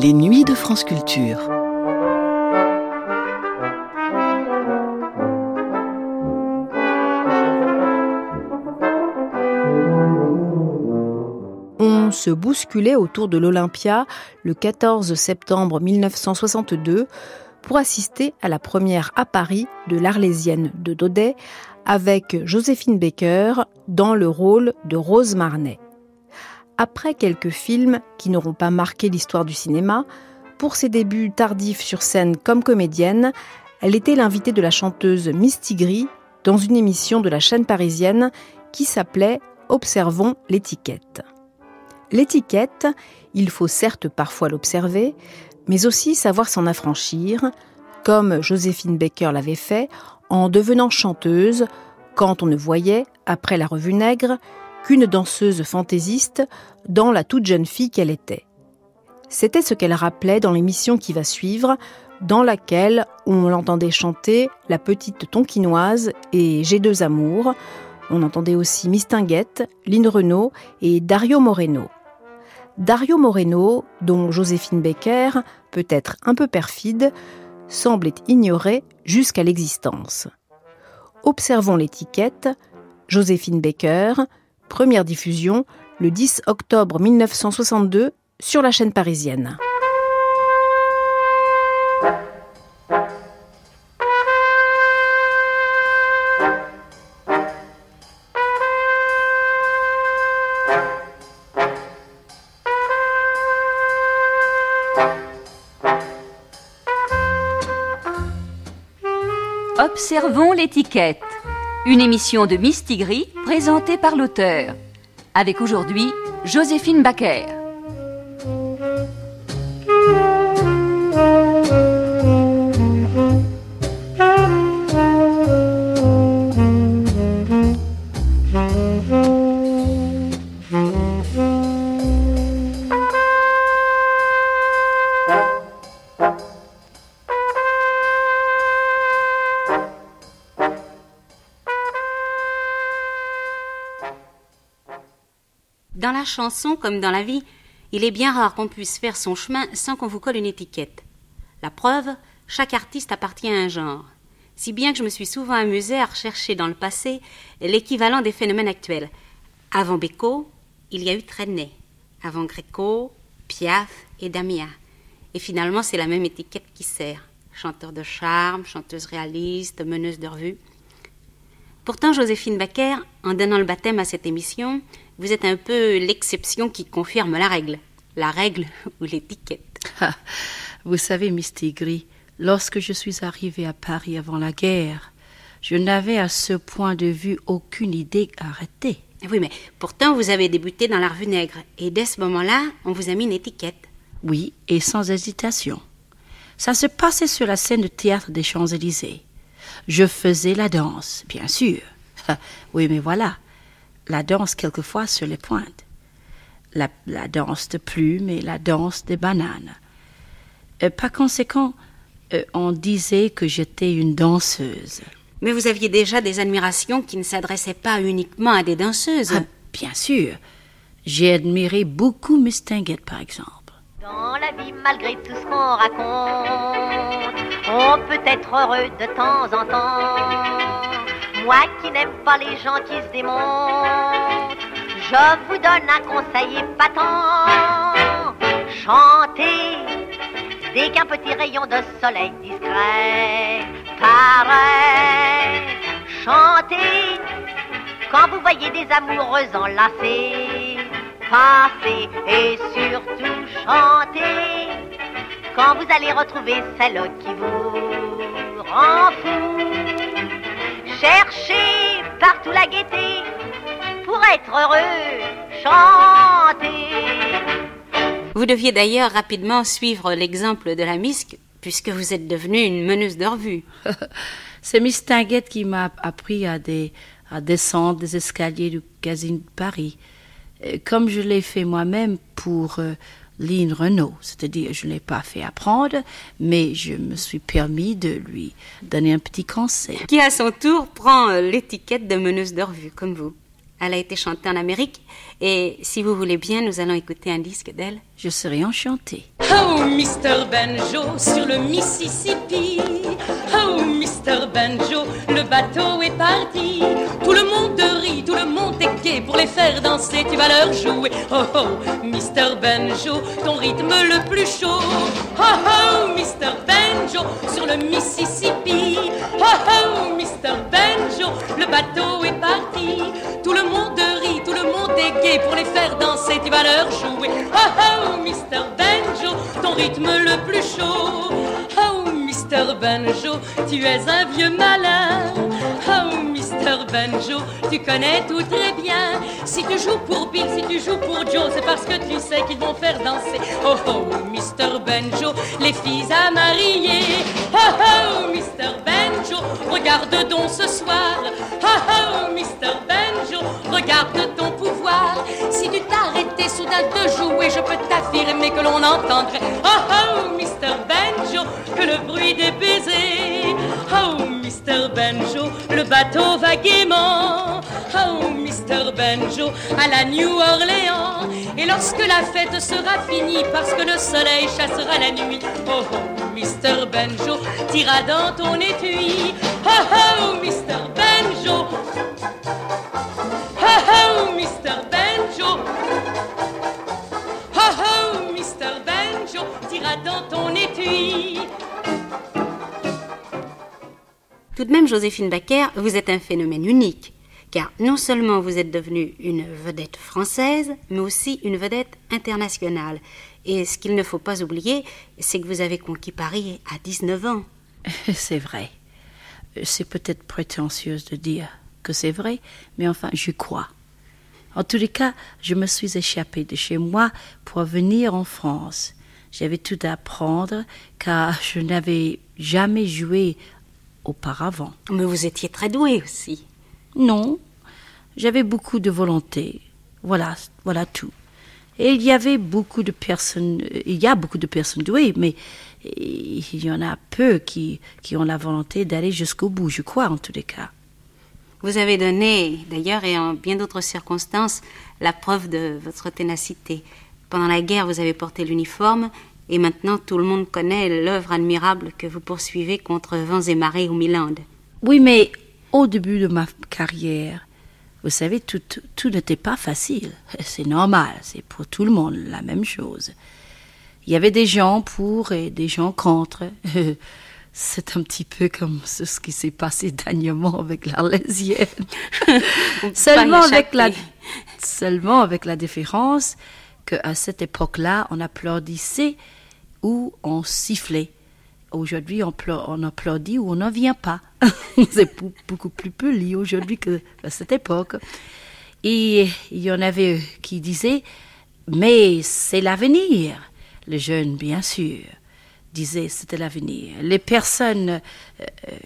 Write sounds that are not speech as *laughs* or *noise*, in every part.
Les nuits de France Culture. On se bousculait autour de l'Olympia le 14 septembre 1962 pour assister à la première à Paris de l'Arlésienne de Daudet avec Joséphine Baker dans le rôle de Rose Marnet. Après quelques films qui n'auront pas marqué l'histoire du cinéma, pour ses débuts tardifs sur scène comme comédienne, elle était l'invitée de la chanteuse Misty Gris dans une émission de la chaîne parisienne qui s'appelait Observons l'étiquette. L'étiquette, il faut certes parfois l'observer, mais aussi savoir s'en affranchir, comme Joséphine Baker l'avait fait en devenant chanteuse quand on ne voyait, après la revue Nègre, danseuse fantaisiste dans la toute jeune fille qu'elle était. C'était ce qu'elle rappelait dans l'émission qui va suivre, dans laquelle on l'entendait chanter La petite Tonquinoise et J'ai deux amours. On entendait aussi Mistinguette, Lynn Renault et Dario Moreno. Dario Moreno, dont Joséphine Baker, peut-être un peu perfide, semblait ignorer jusqu'à l'existence. Observons l'étiquette. Joséphine Baker, première diffusion le 10 octobre 1962 sur la chaîne parisienne. Observons l'étiquette. Une émission de Mistigris présentée par l'auteur. Avec aujourd'hui Joséphine Baker. Comme dans la vie, il est bien rare qu'on puisse faire son chemin sans qu'on vous colle une étiquette. La preuve, chaque artiste appartient à un genre. Si bien que je me suis souvent amusée à rechercher dans le passé l'équivalent des phénomènes actuels. Avant Beko, il y a eu Trenet. Avant Gréco, Piaf et Damia. Et finalement, c'est la même étiquette qui sert. Chanteur de charme, chanteuse réaliste, meneuse de revue. Pourtant, Joséphine Baker, en donnant le baptême à cette émission, vous êtes un peu l'exception qui confirme la règle. La règle ou l'étiquette. Ah, vous savez, Miss Tigri, lorsque je suis arrivée à Paris avant la guerre, je n'avais à ce point de vue aucune idée arrêtée. Oui, mais pourtant vous avez débuté dans la revue Nègre, et dès ce moment-là, on vous a mis une étiquette. Oui, et sans hésitation. Ça se passait sur la scène de théâtre des Champs-Élysées. Je faisais la danse, bien sûr. oui, mais voilà, la danse quelquefois sur les pointes, la, danse de plumes et la danse des bananes. Euh, par conséquent, euh, on disait que j'étais une danseuse. Mais vous aviez déjà des admirations qui ne s'adressaient pas uniquement à des danseuses. Ah, bien sûr. J'ai admiré beaucoup Miss Tinguette, par exemple. Dans la vie, malgré tout ce qu'on raconte, on peut être heureux de temps en temps. Moi qui n'aime pas les gens qui se démontent, je vous donne un conseil épatant. Chantez dès qu'un petit rayon de soleil discret paraît. Chantez quand vous voyez des amoureux enlacés passer et surtout chanter quand vous allez retrouver celle qui vous rend fou. Cherchez partout la gaieté pour être heureux, chantez. Vous deviez d'ailleurs rapidement suivre l'exemple de la misque, puisque vous êtes devenue une meneuse de revue. *laughs* C'est Miss Tinguette qui m'a appris à, des, à descendre des escaliers du casino de Paris, comme je l'ai fait moi-même pour euh, Lynn Renault, c'est-à-dire je ne l'ai pas fait apprendre, mais je me suis permis de lui donner un petit conseil. Qui à son tour prend euh, l'étiquette de meneuse de revue, comme vous. Elle a été chantée en Amérique et si vous voulez bien, nous allons écouter un disque d'elle. Je serai enchantée. Oh, Mr. Banjo sur le Mississippi. Oh, Mr. Banjo, le bateau est parti. Tout le monde rit, tout le monde est gai pour les faire danser. Tu vas leur jouer. Oh, oh, Mr. Banjo, ton rythme le plus chaud. Oh, oh, Mr. Banjo sur le Mississippi. Oh, oh, Mr. Banjo, le bateau est parti. Tout le monde rit, gai pour les faire danser. Tu vas leur jouer. Oh, oh, Mr. Banjo, ton rythme le plus chaud. Oh, Mr. Banjo, tu es un vieux malin. Oh, Mr. Banjo, tu connais tout très bien. Si tu joues pour Bill, si tu joues pour Joe, c'est parce que tu sais qu'ils vont faire danser. Oh, oh, Mr. Banjo, les filles à marier. Oh, oh, Mr. Banjo, regarde donc ce soir. Oh, oh, Mr. Banjo, regarde. Si tu t'arrêtais soudain de jouer, je peux t'affirmer que l'on entendrait. Oh, oh, Mr. Banjo, que le bruit des baisers. Oh, Mr. Banjo, le bateau va gaiement. Oh, Mr. Banjo, à la New Orleans. Et lorsque la fête sera finie, parce que le soleil chassera la nuit. Oh, oh, Mr. Banjo, tira dans ton étui. Oh, oh, Mr. Banjo. Oh, oh, Mr. Banjo. Dans ton étui. Tout de même, Joséphine Baker, vous êtes un phénomène unique, car non seulement vous êtes devenue une vedette française, mais aussi une vedette internationale. Et ce qu'il ne faut pas oublier, c'est que vous avez conquis Paris à 19 ans. *laughs* C'est vrai. C'est peut-être prétentieuse de dire que c'est vrai, mais enfin, je crois. En tous les cas, je me suis échappée de chez moi pour venir en France. J'avais tout à apprendre car je n'avais jamais joué auparavant. Mais vous étiez très douée aussi. Non, j'avais beaucoup de volonté. Voilà, voilà tout. Et il y avait beaucoup de personnes, il y a beaucoup de personnes douées, mais il y en a peu qui, qui ont la volonté d'aller jusqu'au bout, je crois, en tous les cas. Vous avez donné, d'ailleurs, et en bien d'autres circonstances, la preuve de votre ténacité. Pendant la guerre, vous avez porté l'uniforme, et maintenant tout le monde connaît l'œuvre admirable que vous poursuivez contre vents et marées au Milan. Oui, mais au début de ma carrière, vous savez, tout, tout n'était pas facile. *laughs* C'est normal, c'est pour tout le monde la même chose. Il y avait des gens pour et des gens contre. *laughs* C'est un petit peu comme ce qui s'est passé dernièrement avec l'Arlésienne. *laughs* seulement, avec la, seulement avec la différence qu'à cette époque-là, on applaudissait ou on sifflait. Aujourd'hui, on, applaudit ou on n'en vient pas. *laughs* C'est beaucoup plus poli aujourd'hui qu'à cette époque. Et il y en avait qui disaient, mais c'est l'avenir. Les jeunes, bien sûr, disaient c'était l'avenir. Les personnes, euh,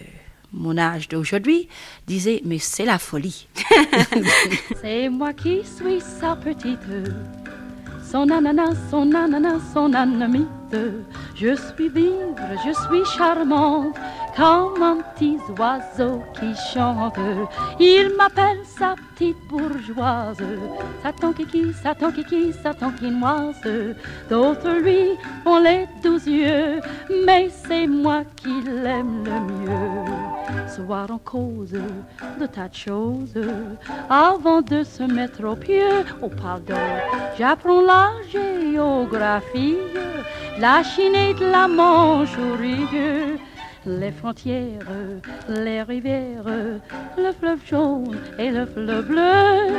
mon âge d'aujourd'hui, disaient, mais c'est la folie. *laughs* c'est moi qui suis sa petite son ananas, son ananas, son anamite. Je suis vivre, je suis charmante, comme un petit oiseau qui chante. Il m'appelle sa petite bourgeoise, Satan kiki, Satan kiki, Satan quinoise. D'autres lui ont les douze yeux, mais c'est moi qui l'aime le mieux. Soir en cause de tas de choses, avant de se mettre au pied, oh pardon, j'apprends la géographie, la Chine et de la rigueux, les frontières, les rivières, le fleuve jaune et le fleuve bleu.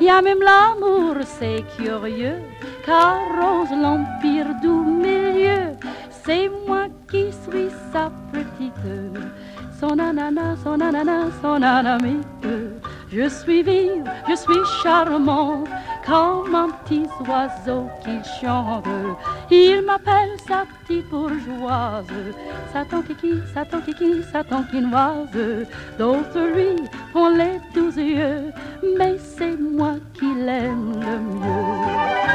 Il y a même l'amour, c'est curieux, car rose l'empire du milieu. C'est moi qui suis sa petite, son ananas, son ananas, son anamite. Je suis vive, je suis charmante, comme un petit oiseau qui chante. M'appelle sa petite bourgeoise, Satan kiki, Satan kiki, Satan quinoise. D'autres lui ont les douze yeux, mais c'est moi qui l'aime le mieux.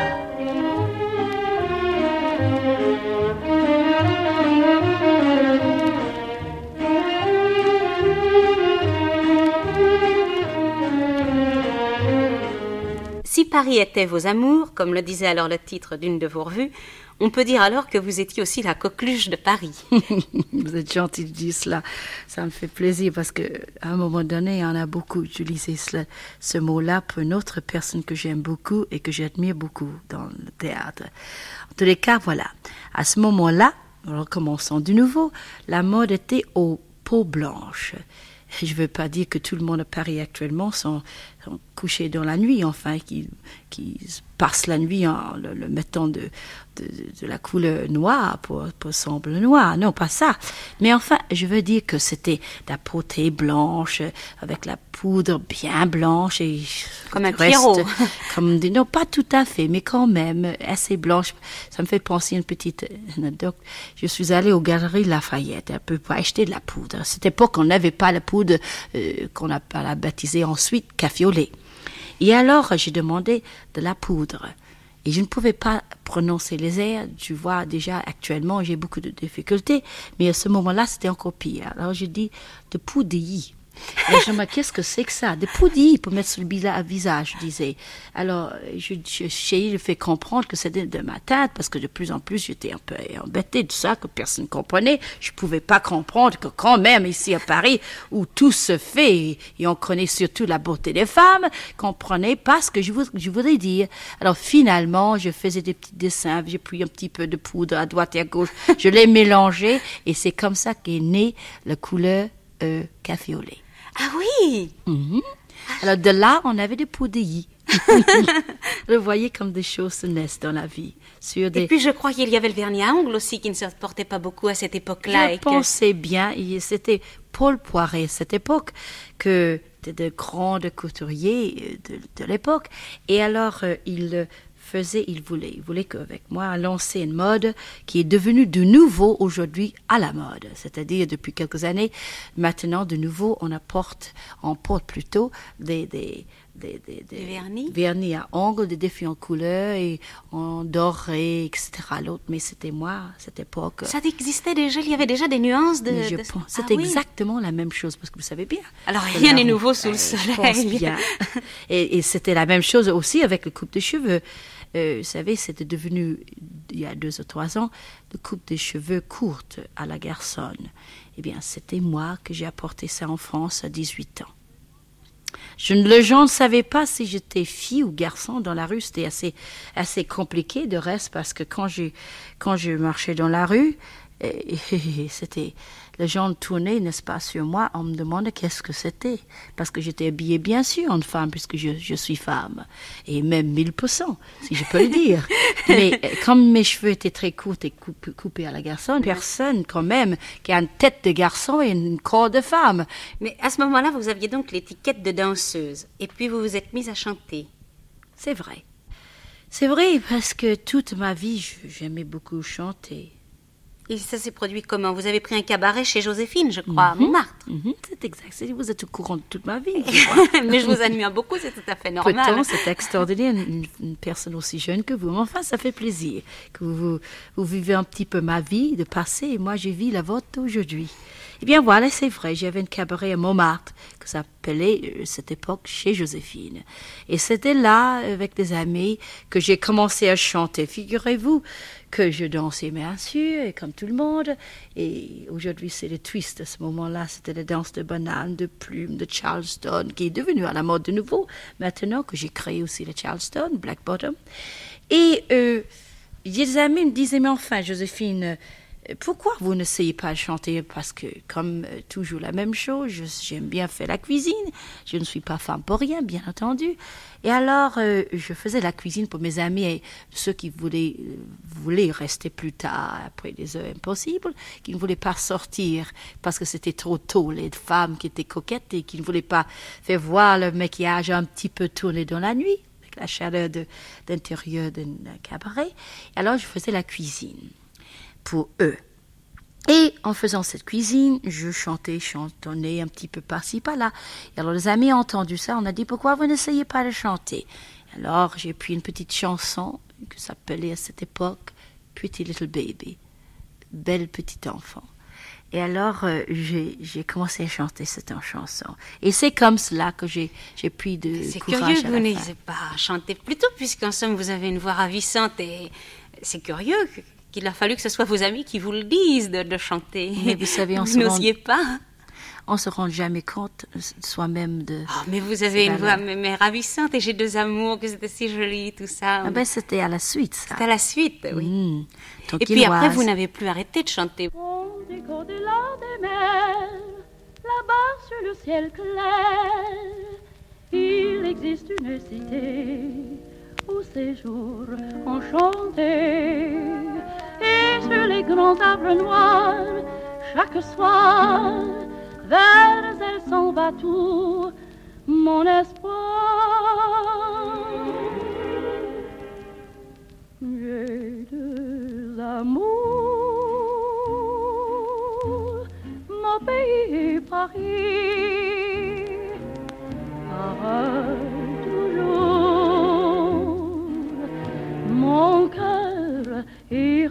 Paris était vos amours, comme le disait alors le titre d'une de vos revues, on peut dire alors que vous étiez aussi la coqueluche de Paris. *laughs* vous êtes gentil de dire cela. Ça me fait plaisir parce que à un moment donné, en a beaucoup utilisé ce mot-là pour une autre personne que j'aime beaucoup et que j'admire beaucoup dans le théâtre. En tous les cas, voilà. À ce moment-là, recommençons de nouveau, la mode était aux peaux blanches. Je ne veux pas dire que tout le monde à Paris actuellement sont, couchés dans la nuit, enfin, qui, qui passent la nuit en le mettant de, de, la couleur noire pour, pour semble noir. Non, pas ça. Mais enfin, je veux dire que c'était la potée blanche avec la poudre bien blanche et comme un pierrot. *laughs* comme non, pas tout à fait, mais quand même assez blanche. Ça me fait penser à une petite anecdote. Je suis allée aux galeries Lafayette un peu pour acheter de la poudre. À cette époque, on n'avait pas la poudre euh, qu'on a, a baptisée ensuite café au Et alors, j'ai demandé de la poudre. Et je ne pouvais pas prononcer les airs. Tu vois, déjà, actuellement, j'ai beaucoup de difficultés. Mais à ce moment-là, c'était encore pire. Alors, j'ai dit de poudilly. Et je me qu'est-ce que c'est que ça? Des poudilles pour mettre sur le visage, je disais. Alors, je, je, fait comprendre que c'était de ma tête, parce que de plus en plus, j'étais un peu embêtée de ça, que personne ne comprenait. Je ne pouvais pas comprendre que quand même, ici à Paris, où tout se fait, et on connaît surtout la beauté des femmes, comprenait pas ce que je, je voudrais dire. Alors, finalement, je faisais des petits dessins, j'ai pris un petit peu de poudre à droite et à gauche, je l'ai mélangé, et c'est comme ça qu'est née la couleur euh, café au lait. Ah oui? Mhm. Alors de là, on avait des poudilles. je voyais comme des choses se naissent dans la vie. Sur des... Et puis je crois qu'il y avait le vernis à ongles aussi qui ne se portait pas beaucoup à cette époque-là. Je pensais bien, c'était Paul Poiret à cette époque que de grands couturiers euh, de, de l'époque. Et alors, euh, il faisait, il voulait. Il voulait qu'avec moi, lancer une mode qui est devenue de nouveau aujourd'hui à la mode. C'est-à-dire, depuis quelques années, maintenant, de nouveau, on apporte, on porte plutôt des, des, des, des, vernis. vernis à ongles, des défis en couleur et en doré, etc. L'autre, mais c'était moi, cette époque. Ça existait déjà, il y avait déjà des nuances de. je pense, c'est ah exactement la même chose parce que vous savez bien. Alors rien n'est nouveau sous le soleil. Je pense bien. *laughs* et, et c'était la même chose aussi avec le coupe de cheveux. Euh, vous savez, c'était devenu, il y a deux ou trois ans, de coupe des cheveux courte à la garçonne. Eh bien, c'était moi que j'ai apporté ça en France à 18 ans. Je ne, le gens ne savaient pas si j'étais fille ou garçon dans la rue. C'était assez, assez compliqué de reste parce que quand je, quand je marchais dans la rue, *laughs* c'était les gens tournaient, n'est-ce pas, sur moi, on me demandait qu'est-ce que c'était. Parce que j'étais habillée, bien sûr, en femme, puisque je, suis femme. Et même 1000%, si je peux le dire. *laughs* Mais euh, comme mes cheveux étaient très courts et coupés à la garçon, personne, quand même, qui a une tête de garçon et un corps de femme. Mais à ce moment-là, vous aviez donc l'étiquette de danseuse. Et puis vous vous êtes mise à chanter. C'est vrai. C'est vrai, parce que toute ma vie, j'aimais beaucoup chanter. Et ça s'est produit comment? Vous avez pris un cabaret chez Joséphine, je crois, à mhm. Montmartre. Mhm, c'est exact. Vous êtes au courant de toute ma vie. *laughs* Mais je vous admire beaucoup, c'est tout à fait normal. c'est extraordinaire, une, personne aussi jeune que vous. Mais enfin, ça fait plaisir que vous, vous, vivez un petit peu ma vie de passé et moi, je vis la vôtre aujourd'hui. Eh bien voilà, c'est vrai, j'avais un cabaret à Montmartre que s'appelait euh, cette époque chez Joséphine. Et c'était là, avec des amis, que j'ai commencé à chanter. Figurez-vous que je dansais bien sûr, et comme tout le monde. Et aujourd'hui, c'est le twist. À ce moment-là, c'était la danse de banane, de plumes, de Charleston, qui est devenue à la mode de nouveau. Maintenant que j'ai créé aussi le Charleston, Black Bottom. Et euh, des amis me disaient, mais enfin, Joséphine, pourquoi vous n'essayez pas de chanter? Parce que, comme euh, toujours la même chose, j'aime bien faire la cuisine. Je ne suis pas femme pour rien, bien entendu. Et alors, euh, je faisais la cuisine pour mes amis et ceux qui voulaient, euh, voulaient rester plus tard, après des heures impossibles, qui ne voulaient pas sortir parce que c'était trop tôt, les femmes qui étaient coquettes et qui ne voulaient pas faire voir le maquillage un petit peu tourné dans la nuit, avec la chaleur d'intérieur d'un cabaret. Alors, je faisais la cuisine pour eux. Et en faisant cette cuisine, je chantais, chantonnais un petit peu par-ci, par-là. Et alors les amis ont entendu ça, on a dit pourquoi vous n'essayez pas de chanter? Alors j'ai pris une petite chanson que s'appelait à cette époque Pretty Little Baby, belle petite enfant. Et alors, euh, j'ai commencé à chanter cette chanson. Et c'est comme cela que j'ai pris de C'est courage curieux à que vous n'ayez pas chanté plus tôt, puisqu'en somme, vous avez une voix ravissante et c'est curieux qu'il a fallu que ce soit vos amis qui vous le disent de, de chanter. Mais vous savez, on vous se rend- n'osiez pas. On se rend jamais compte euh, soi-même de... Oh, mais vous avez une voix mais, mais ravissante et j'ai deux amours, que c'était si joli, tout ça. Ah ben, c'était à la suite, ça. C'est à la suite, oui. Mm. Et puis après, vous n'avez plus arrêté de chanter. On décore au-delà des mers, là-bas sur le ciel clair, il existe une cité où ces jours enchantés. Sur les grands arbres noirs, chaque soir, vers elle s'en va tout mon espoir. J'ai deux amours, mon pays et Paris. Pareil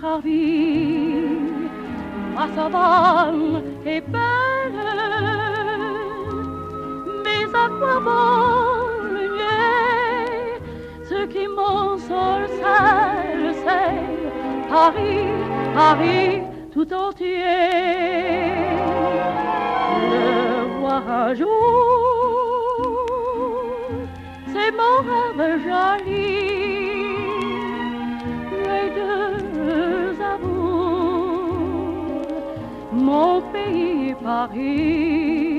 est ravi. Ma savane est belle, mais à quoi bon le Ce qui m'ensorcelle, c'est Paris, Paris tout entier. Le voir un jour, c'est mon rêve joli. Paris.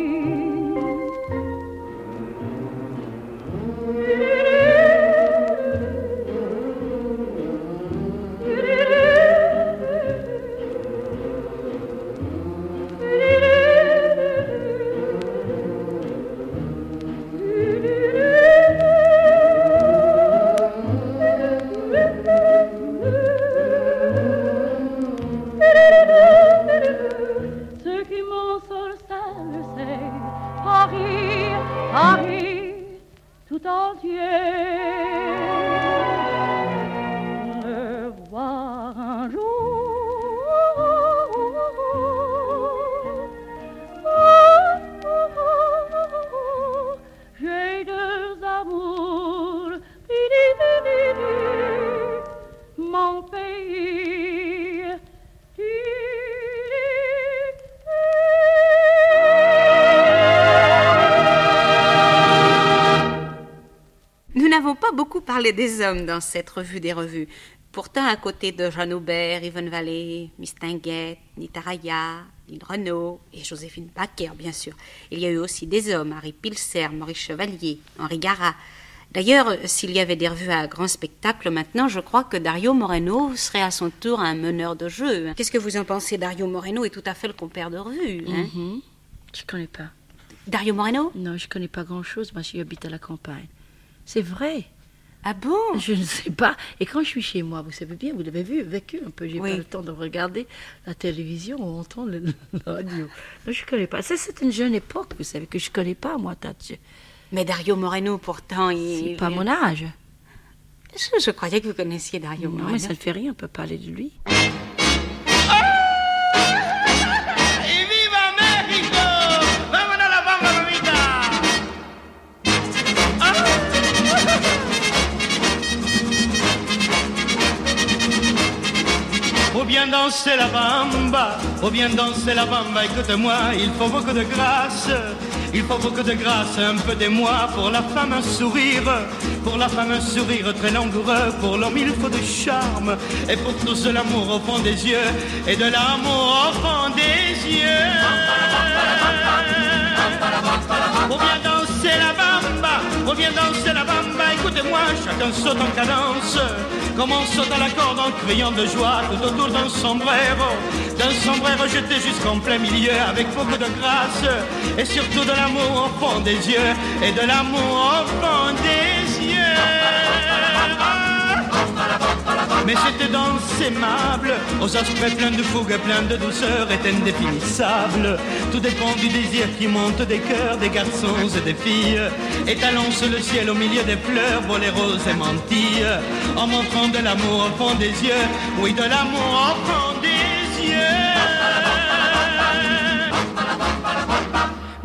Des hommes dans cette revue des revues. Pourtant, à côté de Jean Aubert, Yvonne Vallée, Miss Tinguette, Nita Raya, Lynn Renault et Joséphine Baker, bien sûr, il y a eu aussi des hommes, Harry Pilser, Maurice Chevalier, Henri Gara. D'ailleurs, s'il y avait des revues à grand spectacle maintenant, je crois que Dario Moreno serait à son tour un meneur de jeu. Qu'est-ce que vous en pensez Dario Moreno est tout à fait le compère de revue. Hein? Mhm. Je connais pas. Dario Moreno? Non, je connais pas grand-chose. Moi, j'habite à la campagne. C'est vrai. Ah bon? Je ne sais pas. Et quand je suis chez moi, vous savez bien, vous l'avez vu, vécu un peu. J'ai Oui. pas le temps de regarder la télévision ou entendre le, *laughs* la radio. Non, je connais pas. Ça, c'est une jeune époque, vous savez, que je connais pas, moi, Tati. Mais Dario Moreno, pourtant, il... C'est pas mon âge. Je, je croyais que vous connaissiez Dario Non, Moreno. mais ça ne fait rien, on peut parler de lui. Bien danser la bamba, faut bien danser la bamba, écoute-moi, il faut beaucoup de grâce, il faut beaucoup de grâce, un peu d'émoi pour la femme un sourire, pour la femme un sourire très langoureux, pour l'homme il faut de charme, et pour tous l'amour au fond des yeux, et de l'amour au fond des yeux. La faut bien danser la bamba, écoutez-moi, chacun saute en cadence, comme on saute à la corde en criant de joie tout autour d'un sombrero, d'un sombrero jeté jusqu'en plein milieu avec beaucoup de grâce, et surtout de l'amour au fond des yeux, et de l'amour au fond des yeux. Mais c'était danse aimable, aux aspects pleins de fougue, plein de douceur, est indéfinissable. Tout dépend du désir qui monte des cœurs des garçons et des filles. Étalons sur le ciel au milieu des fleurs, boléros et mantilles, en montrant de l'amour au fond des yeux, oui, de l'amour au fond des yeux.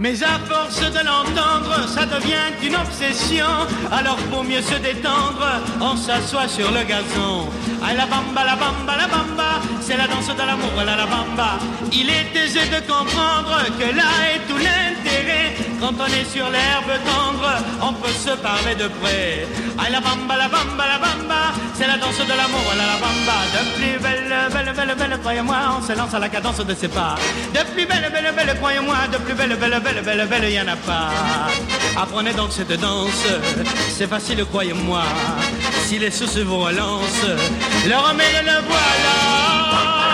Mais à force de l'entendre, ça devient une obsession. Alors pour mieux se détendre, on s'assoit sur le gazon. Ah la bamba, la bamba, la bamba, c'est la danse de l'amour, la la bamba. Il est aisé de comprendre que là est tout l'intérêt. Quand on est sur l'herbe tendre, on peut se parler de près. Ah la bamba, la bamba, la bamba, c'est la danse de l'amour, la la bamba. De plus belle, belle, belle, belle, croyez-moi, on se lance à la cadence de ses pas. De plus belle, belle, belle, croyez-moi, de plus belle, belle, belle, belle, belle, il y en a pas. Apprenez donc cette danse, c'est facile, croyez-moi. Si les sous se vous relancent, le remède le voilà.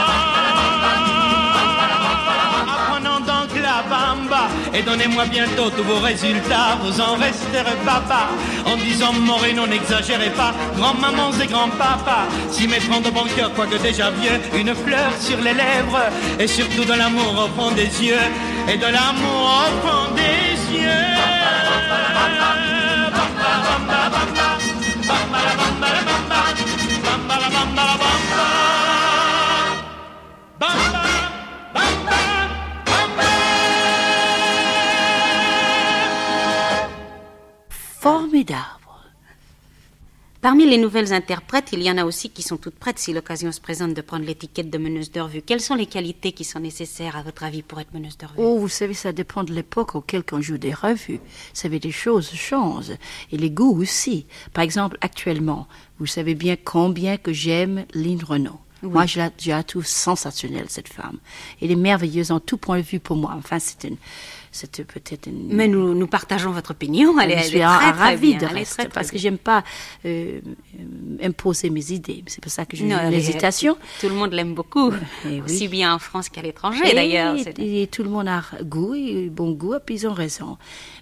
Et donnez-moi bientôt tous vos résultats. Vous en resterez papa en disant Moreno, n'exagérez pas. Grand-mamans et grand-papa, s'y mettront de bon cœur, quoique déjà vieux, une fleur sur les lèvres et surtout de l'amour au fond des yeux et de l'amour au fond des yeux. Formidable. Parmi les nouvelles interprètes, il y en a aussi qui sont toutes prêtes si l'occasion se présente de prendre l'étiquette de meneuse de revue. Quelles sont les qualités qui sont nécessaires à votre avis pour être meneuse de revue? Oh, vous savez, ça dépend de l'époque auquel on joue des revues. Vous savez, les choses changent. Et les goûts aussi. Par exemple, actuellement, vous savez bien combien que j'aime Lynn Renault. Moi, je la, je la trouve sensationnelle, cette femme. Elle est merveilleuse en tout point de vue pour moi. Enfin, c'est une, c'est peut-être une... Mais nous, nous partageons votre opinion. Elle, est- je elle suis est ra- très, très ravie bien. de Elle est très, très parce que j'aime pas euh, imposer mes idées. C'est pour ça que j'ai Non, une elle est- hésitation. Tout le monde l'aime beaucoup, Eh oui. aussi bien en France qu'à l'étranger d'ailleurs. Et, tout le monde a goût, et bon goût, et puis ils ont raison.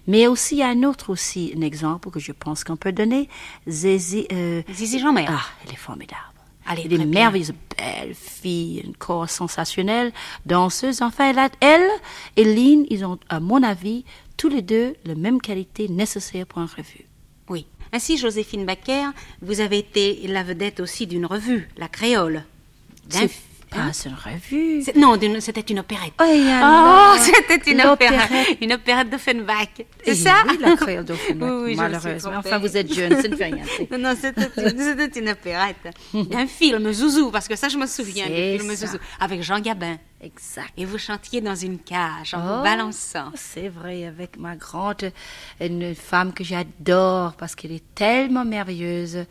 Mais aussi, il y a un autre aussi, un exemple que je pense qu'on peut donner. Zizi, euh, Zizi Jeanmaire. Ah, elle est formidable. Elle est Elle est très bien. merveilleuse, belle fille, un corps sensationnel, danseuse. Enfin, elle, elle et Lynn, ils ont, à mon avis, tous les deux la même qualité nécessaire pour une revue. Oui. Ainsi, Joséphine Baker, vous avez été la vedette aussi d'une revue, La Créole. D'un- C'est pas une revue. C'est- Non, c'était une opérette. Oh, Oh, *laughs* c'était une opérette, une opérette d'Offenbach. C'est Eh ça? Oui, la créole *laughs* d'Offenbach, Oui, malheureusement. Enfin, vous êtes jeune, ça ne fait rien. Non, non, c'était une, *laughs* opérette. D'un film, Zouzou, parce que ça, je me souviens C'est du film ça. Zouzou, avec Jean Gabin. Exact. Et vous chantiez dans une cage en Oh, vous balançant. C'est vrai, avec ma grande, une femme que j'adore parce qu'elle est tellement merveilleuse,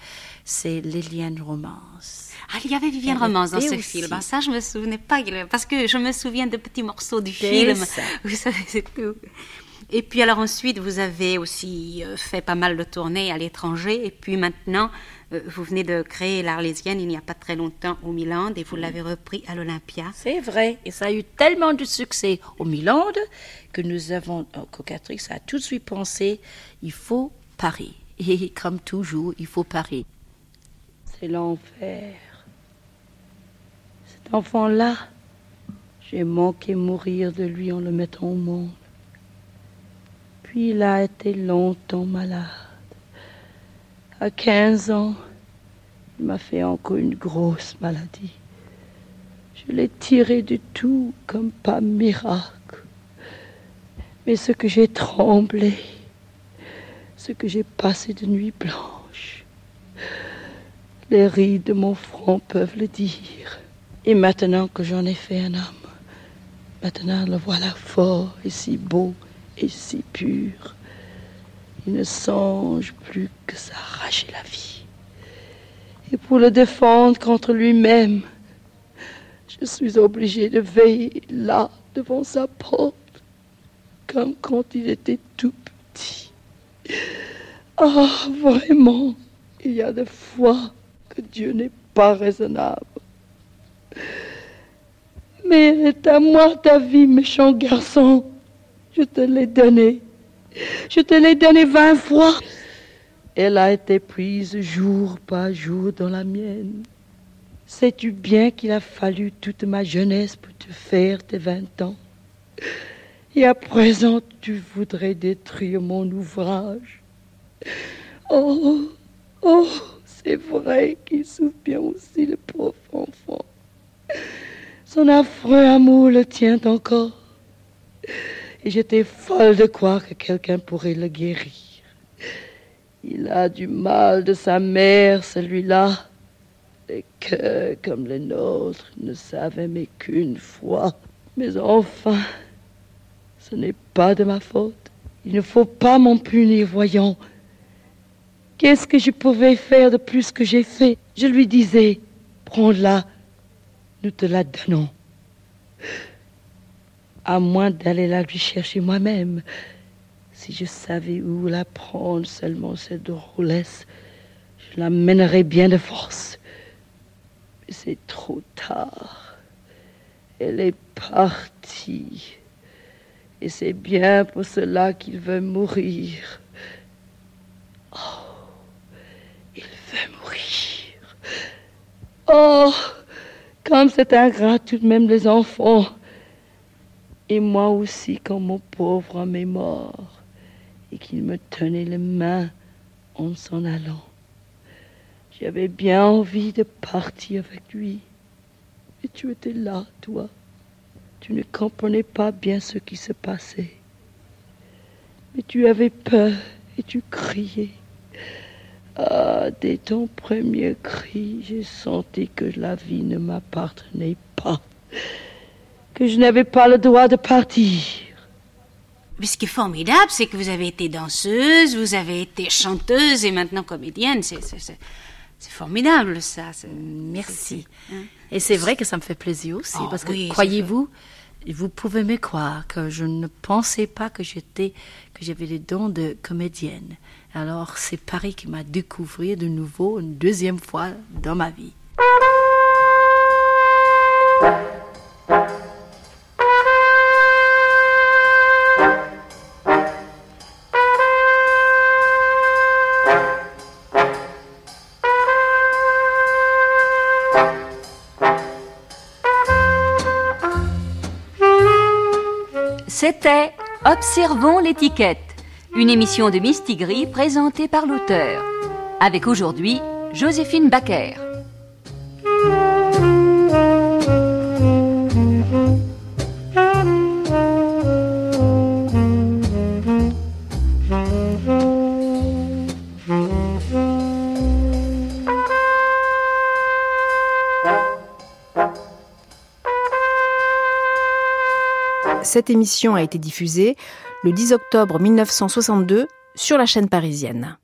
c'est Liliane Romance. Ah, il y avait Viviane Elle Romance dans ce aussi. film. Ah, ça, je me souvenais pas. Parce que je me souviens de petits morceaux du film. ça. *laughs* Vous savez, c'est tout. Et puis alors ensuite, vous avez aussi euh, fait pas mal de tournées à l'étranger. Et puis maintenant, vous venez de créer l'Arlésienne il n'y a pas très longtemps au Milan et vous l'avez repris à l'Olympia. C'est vrai. Et ça a eu tellement de succès au Milan que nous avons, au Cocatrix a tout de suite pensé, il faut Paris. *laughs* Et comme toujours, il faut Paris. C'est l'enfer. Cet enfant-là, j'ai manqué mourir de lui en le mettant au monde. Puis il a été longtemps malade. À 15 ans, il m'a fait encore une grosse maladie. Je l'ai tiré du tout comme par miracle. Mais ce que j'ai tremblé, ce que j'ai passé de nuit blanche, les rides de mon front peuvent le dire. Et maintenant que j'en ai fait un homme, maintenant le voilà fort et si beau et si pur. Il ne songe plus que s'arracher la vie. Et pour le défendre contre lui-même, je suis obligée de veiller là, devant sa porte, comme quand il était tout petit. Ah, vraiment, il y a des fois que Dieu n'est pas raisonnable. Mais elle est à moi ta vie, méchant garçon. Je te l'ai donnée. Je te l'ai donnée vingt fois. Elle a été prise jour par jour dans la mienne. Sais-tu bien qu'il a fallu toute ma jeunesse pour te faire tes vingt ans? Et à présent, tu voudrais détruire mon ouvrage? Oh, oh, c'est vrai qu'il souffre bien aussi, le pauvre enfant. Son affreux amour le tient encore. Et j'étais folle de croire que quelqu'un pourrait le guérir. Il a du mal de sa mère, celui-là, et que, comme les nôtres, ne savent aimer qu'une fois. Mais enfin, ce n'est pas de ma faute. Il ne faut pas m'en punir, voyons. Qu'est-ce que je pouvais faire de plus que j'ai fait? Je lui disais, prends-la, nous te la donnons. À moins d'aller la lui chercher moi-même. Si je savais où la prendre seulement cette drôlesse, je la mènerais bien de force. Mais c'est trop tard. Elle est partie. Et c'est bien pour cela qu'il veut mourir. Oh, il veut mourir. Oh, comme c'est ingrat tout de même les enfants. Et moi aussi quand mon pauvre homme est mort et qu'il me tenait les mains en s'en allant. J'avais bien envie de partir avec lui. Et tu étais là, toi. Tu ne comprenais pas bien ce qui se passait. Mais tu avais peur et tu criais. Ah, dès ton premier cri, j'ai senti que la vie ne m'appartenait pas, que je n'avais pas le droit de partir. Mais ce qui est formidable, c'est que vous avez été danseuse, vous avez été chanteuse et maintenant comédienne. C'est, formidable, ça. Merci. hein. Et c'est vrai que ça me fait plaisir aussi, Oh, parce que oui, croyez-vous, vous pouvez me croire que je ne pensais pas que j'étais, que j'avais les dons de comédienne. Alors c'est Paris qui m'a découvert de nouveau une deuxième fois dans ma vie. C'était Observons l'étiquette, une émission de Mistigris présentée par l'auteur. Avec aujourd'hui Joséphine Baker. Cette émission a été diffusée le 10 octobre 1962 sur la chaîne parisienne.